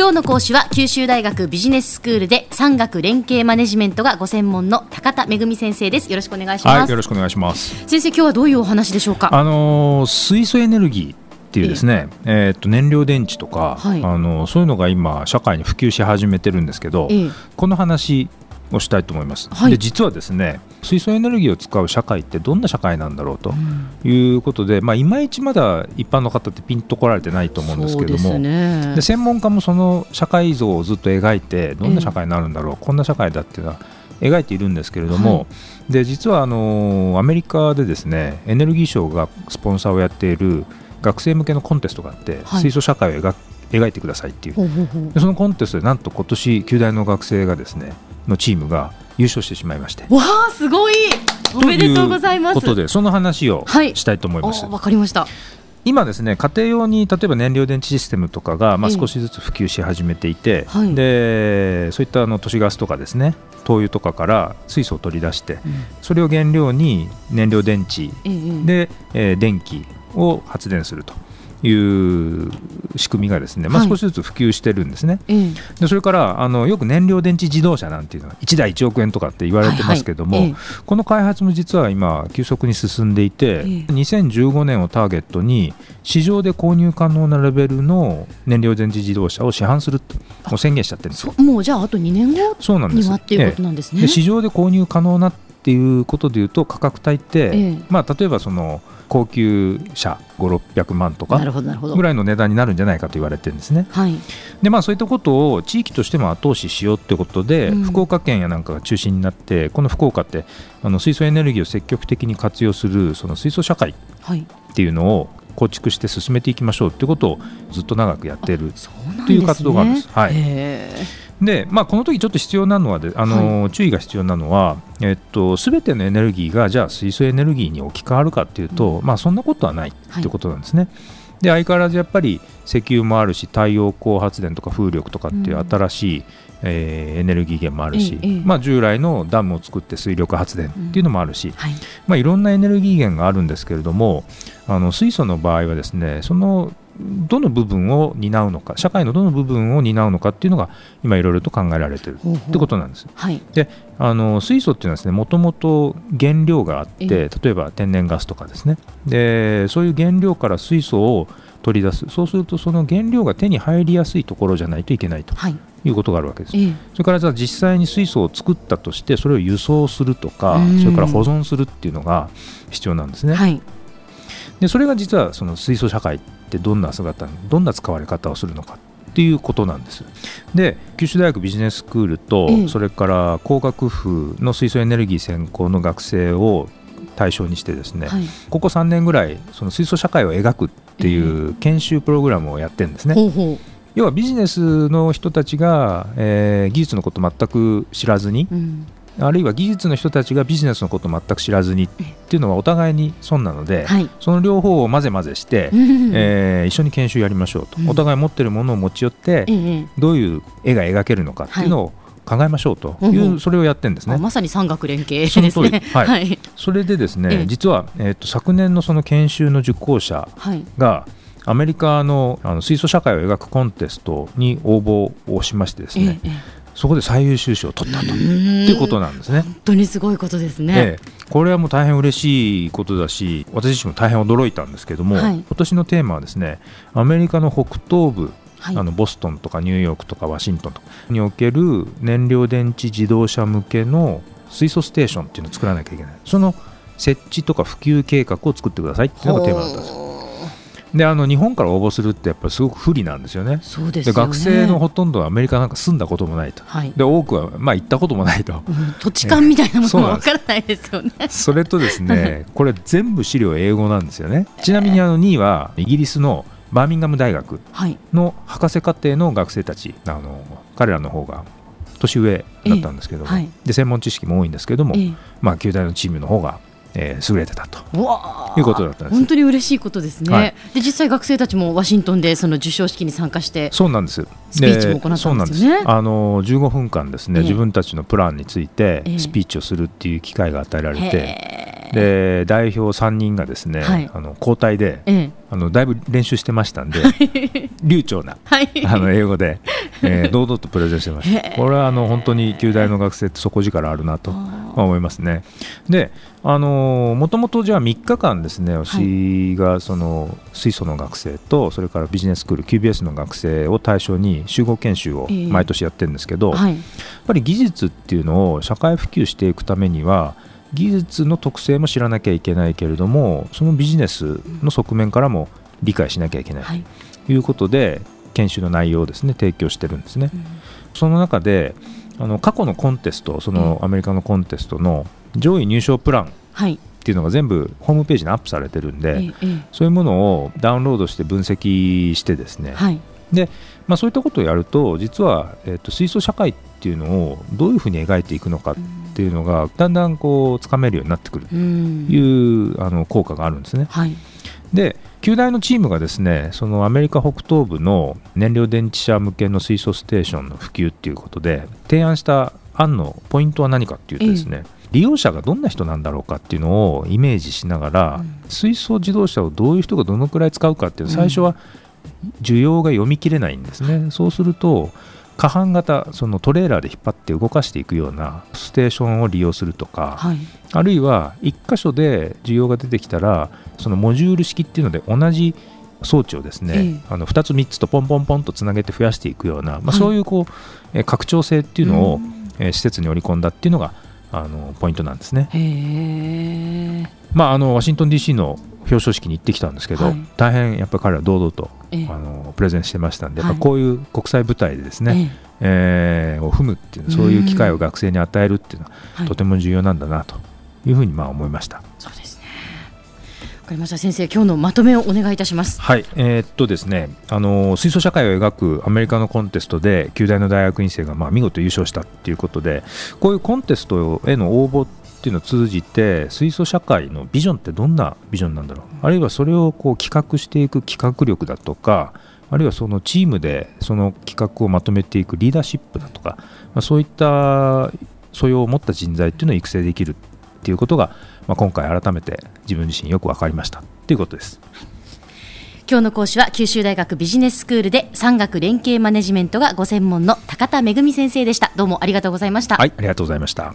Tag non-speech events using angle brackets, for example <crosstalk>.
今日の講師は九州大学ビジネススクールで産学連携マネジメントがご専門の高田恵先生です。よろしくお願いします、はい、よろしくお願いします。先生今日はどういうお話でしょうか？あの水素エネルギーっていうですね、えー、と燃料電池とか、はい、あのそういうのが今社会に普及し始めてるんですけど、この話をしたいと思います、はい、で実はですね水素エネルギーを使う社会ってどんな社会なんだろうということで、うん、まあ、いまいちまだ一般の方ってピンとこられてないと思うんですけどもで、ね、専門家もその社会像をずっと描いてどんな社会になるんだろう、えー、こんな社会だっていうのは描いているんですけれども、はい、で実はあのアメリカでですねエネルギー省がスポンサーをやっている学生向けのコンテストがあって、はい、水素社会を描描いてくださいっていう。でそのコンテストでなんと今年旧大の学生がですねのチームが優勝してしまいまして。わあすごい。おめでとうございます。ということでその話をしたいと思います。わ、はい、かりました。今ですね家庭用に例えば燃料電池システムとかがまあ少しずつ普及し始めていて、はい、でそういったあの都市ガスとかですね灯油とかから水素を取り出して、うん、それを原料に燃料電池で、えー、電気を発電すると。いう仕組みがですね、まあ、少しずつ普及してるんですね、はい、でそれからあのよく燃料電池自動車なんていうのは1台1億円とかって言われてますけども、はいはい。この開発も実は今急速に進んでいて、2015年をターゲットに市場で購入可能なレベルの燃料電池自動車を市販するともう宣言しちゃってるんですよ。もうじゃああと2年後にはっていうことなんですね、市場で購入可能なっていうことでいうと価格帯って、まあ、例えばその高級車5600万とかぐらいの値段になるんじゃないかと言われてるんですね。はい、でまあそういったことを地域としても後押ししようということで、うん、福岡県やなんかが中心になってこの福岡ってあの水素エネルギーを積極的に活用するその水素社会っていうのを構築して進めていきましょうということをずっと長くやっているという活動があるんです。はいでまあ、この時ちょっと必要なのはあの、はい、注意が必要なのは、えっと、全てのエネルギーがじゃあ水素エネルギーに置き換わるかというと、うん、まあ、そんなことはないとい。うことなんですね。はい、で相変わらずやっぱり石油もあるし太陽光発電とか風力とかっていう新しい、うん、えー、エネルギー源もあるし、まあ、従来のダムを作って水力発電っていうのもあるし、うんはい。まあ、いろんなエネルギー源があるんですけれどもあの水素の場合はですねそのどの部分を担うのか社会のどの部分を担うのかっていうのが今いろいろと考えられてるってことなんです。はい、であの水素っていうのはですねもともと原料があって例えば天然ガスとかですね。でそういう原料から水素を取り出す。そうするとその原料が手に入りやすいところじゃないといけないと、はい、いうことがあるわけです、えそれからじゃあ実際に水素を作ったとしてそれを輸送するとかそれから保存するっていうのが必要なんですね、はい、でそれが実はその水素社会ってどんな姿どんな使われ方をするのかっていうことなんです。で九州大学ビジネススクールと、えそれから工学部の水素エネルギー専攻の学生を対象にしてですね、はい、ここ3年ぐらいその水素社会を描くっていう研修プログラムをやってるんですね。え要はビジネスの人たちが、えー、技術のこと全く知らずに、うん、あるいは技術の人たちがビジネスのことを全く知らずにっていうのはお互いに損なので、はい、その両方を混ぜ混ぜして、えー、一緒に研修やりましょうと、お互い持ってるものを持ち寄って、どういう絵が描けるのかっていうのを考えましょうという、それをやってるんですね。まさに産学連携ですね。はい、はい、それでですね、実は、えーと、昨年のその研修の受講者が、アメリカのあの水素社会を描くコンテストに応募をしましてですね、ええそこで最優秀賞を取ったということなんですね。本当にすごいことですね。これはもう大変嬉しいことだし、私自身も大変驚いたんですけども、はい、今年のテーマはですね、アメリカの北東部、はい、あのボストンとかニューヨークとかワシントンとかにおける燃料電池自動車向けの水素ステーションっていうのを作らなきゃいけない。その設置とか普及計画を作ってくださいっていうのがテーマだったんですよ。であの日本から応募するってやっぱりすごく不利なんですよね。そうです、ね、学生のほとんどはアメリカなんか住んだこともないと、はい、で多くはまあ行ったこともないと、うん、土地勘みたいなものも <laughs> わからないですよね。それとですね <laughs> これ全部資料英語なんですよね。ちなみにあの2位はイギリスのバーミンガム大学の博士課程の学生たち、あの彼らの方が年上だったんですけども、はい、で専門知識も多いんですけども、まあ、旧大のチームの方がえー、優れてたと。いうことだったんです。本当に嬉しいことですね、はい、で実際学生たちもワシントンでその授賞式に参加してそうなんですスピーチも行ったんですよね。あの15分間ですね、えー、自分たちのプランについてスピーチをするっていう機会が与えられて、え。ー、で代表3人がですね、はい、あの交代で、えー、あのだいぶ練習してましたんで流暢な、はい、あの英語で、えー、堂々とプレゼンしてました。これはあの本当に旧大の学生って底力あるなと思いますね。であのもともとじゃあ3日間ですね、私がその水素の学生とそれからビジネススクール QBS の学生を対象に集合研修を毎年やってるんですけど、やっぱり技術っていうのを社会普及していくためには技術の特性も知らなきゃいけないけれどもそのビジネスの側面からも理解しなきゃいけないとい。うことで、研修の内容をですね提供してるんですね。その中であの過去のコンテストそのアメリカのコンテストの上位入賞プランっていうのが全部ホームページにアップされてるんで、そういうものをダウンロードして分析してですね、はい、でまあ、そういったことをやると実は、えー、と水素社会っていうのをどういうふうに描いていくのかっていうのがだんだんこうつかめるようになってくるというあの効果があるんですね。はい、で旧大のチームがですねそのアメリカ北東部の燃料電池車向けの水素ステーションの普及っていうことで提案した案のポイントは何かっていうとですね、利用者がどんな人なんだろうかっていうのをイメージしながら、うん、水素自動車をどういう人がどのくらい使うかっていう最初は需要が読み切れないんですね、うん、そうすると過半型そのトレーラーで引っ張って動かしていくようなステーションを利用するとか、はい、あるいは1箇所で需要が出てきたらそのモジュール式っていうので同じ装置をですね、ええ、あの2つ3つとポンポンポンとつなげて増やしていくような、まあ、そういうこう、え拡張性っていうのを、え施設に織り込んだっていうのがあのポイントなんですね。まあ、あのワシントン DC の表彰式に行ってきたんですけど、はい、大変やっぱり彼は堂々と、あのプレゼンしてましたんで、はい、こういう国際舞台でですね、えー、を踏むっていうそういう機会を学生に与えるっていうのは、とても重要なんだなというふうにまあ思いました。そうですかりました。先生今日のまとめをお願いいたします。はい。えー、っとですねあの水素社会を描くアメリカのコンテストで旧大の大学院生がまあ見事優勝したっていうことでこういうコンテストへの応募っていうのを通じて水素社会のビジョンってどんなビジョンなんだろう？あるいはそれをこう企画していく企画力だとかあるいはそのチームでその企画をまとめていくリーダーシップだとか、まあ、そういった素養を持った人材っていうのを育成できるっていうことがまあ、今回改めて自分自身よく分かりましたということです。今日の講師は九州大学ビジネススクールで産学連携マネジメントがご専門の高田恵先生でした。どうもありがとうございました。はいありがとうございました